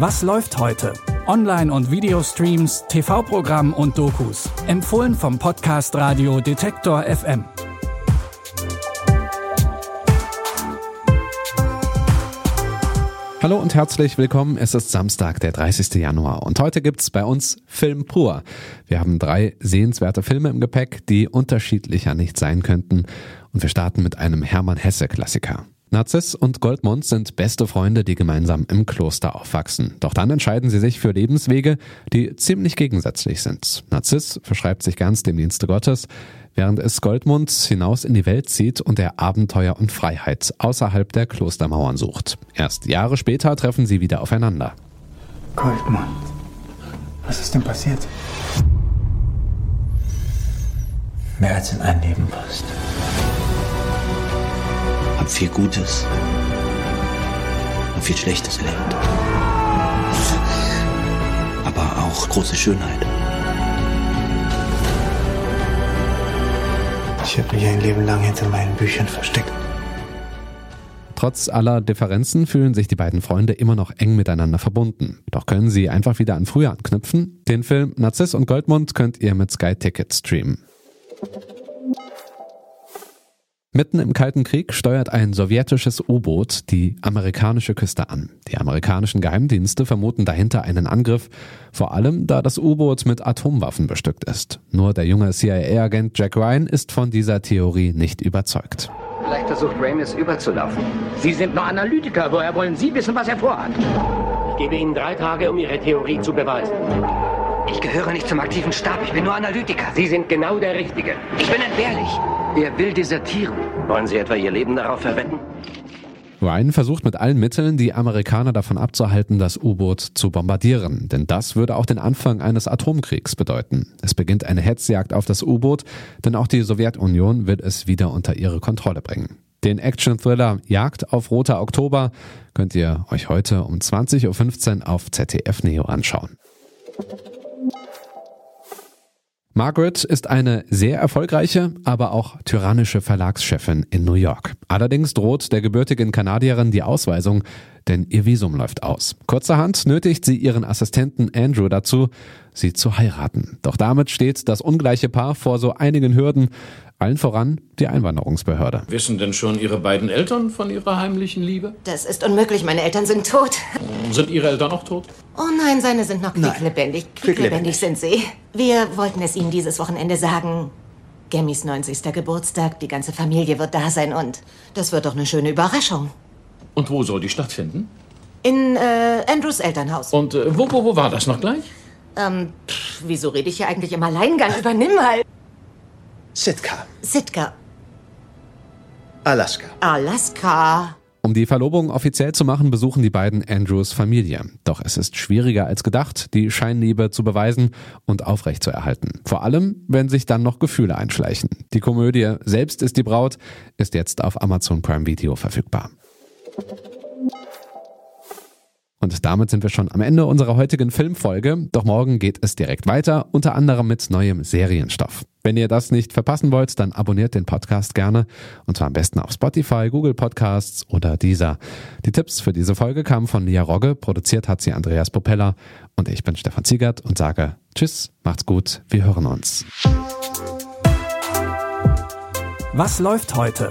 Was läuft heute? Online- und Videostreams, TV-Programm und Dokus. Empfohlen vom Podcast Radio Detektor FM. Hallo und herzlich willkommen. Es ist Samstag, der 30. Januar und heute gibt's bei uns Film pur. Wir haben drei sehenswerte Filme im Gepäck, die unterschiedlicher nicht sein könnten und wir starten mit einem Hermann Hesse Klassiker. Narziss und Goldmund sind beste Freunde, die gemeinsam im Kloster aufwachsen. Doch dann entscheiden sie sich für Lebenswege, die ziemlich gegensätzlich sind. Narziss verschreibt sich ganz dem Dienste Gottes, während es Goldmund hinaus in die Welt zieht und er Abenteuer und Freiheit außerhalb der Klostermauern sucht. Erst Jahre später treffen sie wieder aufeinander. Goldmund, was ist denn passiert? Mehr als in ein Leben passt. Hab viel Gutes und viel Schlechtes erlebt. Aber auch große Schönheit. Ich habe mich ein Leben lang hinter meinen Büchern versteckt. Trotz aller Differenzen fühlen sich die beiden Freunde immer noch eng miteinander verbunden. Doch können sie einfach wieder an früher anknüpfen? Den Film Narziss und Goldmund könnt ihr mit Sky Ticket streamen. Mitten im Kalten Krieg steuert ein sowjetisches U-Boot die amerikanische Küste an. Die amerikanischen Geheimdienste vermuten dahinter einen Angriff, vor allem da das U-Boot mit Atomwaffen bestückt ist. Nur der junge CIA-Agent Jack Ryan ist von dieser Theorie nicht überzeugt. Vielleicht versucht Rain es überzulaufen. Sie sind nur Analytiker. Woher wollen Sie wissen, was er vorhat? Ich gebe Ihnen drei Tage, um Ihre Theorie zu beweisen. Ich gehöre nicht zum aktiven Stab. Ich bin nur Analytiker. Sie sind genau der Richtige. Ich bin entbehrlich. Er will desertieren. Wollen Sie etwa Ihr Leben darauf verwetten? Ryan versucht mit allen Mitteln, die Amerikaner davon abzuhalten, das U-Boot zu bombardieren. Denn das würde auch den Anfang eines Atomkriegs bedeuten. Es beginnt eine Hetzjagd auf das U-Boot, denn auch die Sowjetunion will es wieder unter ihre Kontrolle bringen. Den Action-Thriller Jagd auf Roter Oktober könnt ihr euch heute um 20.15 Uhr auf ZDF Neo anschauen. Margaret ist eine sehr erfolgreiche, aber auch tyrannische Verlagschefin in New York. Allerdings droht der gebürtigen Kanadierin die Ausweisung, denn ihr Visum läuft aus. Kurzerhand nötigt sie ihren Assistenten Andrew dazu, sie zu heiraten. Doch damit steht das ungleiche Paar vor so einigen Hürden, allen voran die Einwanderungsbehörde. Wissen denn schon Ihre beiden Eltern von Ihrer heimlichen Liebe? Das ist unmöglich, meine Eltern sind tot. Sind Ihre Eltern auch tot? Oh nein, seine sind noch quicklebendig. Quicklebendig sind sie. Wir wollten es Ihnen dieses Wochenende sagen. Gammys 90. Geburtstag, die ganze Familie wird da sein und das wird doch eine schöne Überraschung. Und wo soll die stattfinden? In äh, Andrews Elternhaus. Und äh, wo, wo, wo war das noch gleich? Ähm, pff, wieso rede ich hier eigentlich im Alleingang? Übernimm mal. Sitka, Sitka. Alaska. Alaska. Um die Verlobung offiziell zu machen, besuchen die beiden Andrews Familie. Doch es ist schwieriger als gedacht, die Scheinliebe zu beweisen und aufrechtzuerhalten. Vor allem, wenn sich dann noch Gefühle einschleichen. Die Komödie Selbst ist die Braut ist jetzt auf Amazon Prime Video verfügbar. Und damit sind wir schon am Ende unserer heutigen Filmfolge. Doch morgen geht es direkt weiter, unter anderem mit neuem Serienstoff. Wenn ihr das nicht verpassen wollt, dann abonniert den Podcast gerne und zwar am besten auf Spotify, Google Podcasts oder dieser. Die Tipps für diese Folge kamen von Lia Rogge, produziert hat sie Andreas Popella und ich bin Stefan Ziegert und sage Tschüss, macht's gut, wir hören uns. Was läuft heute?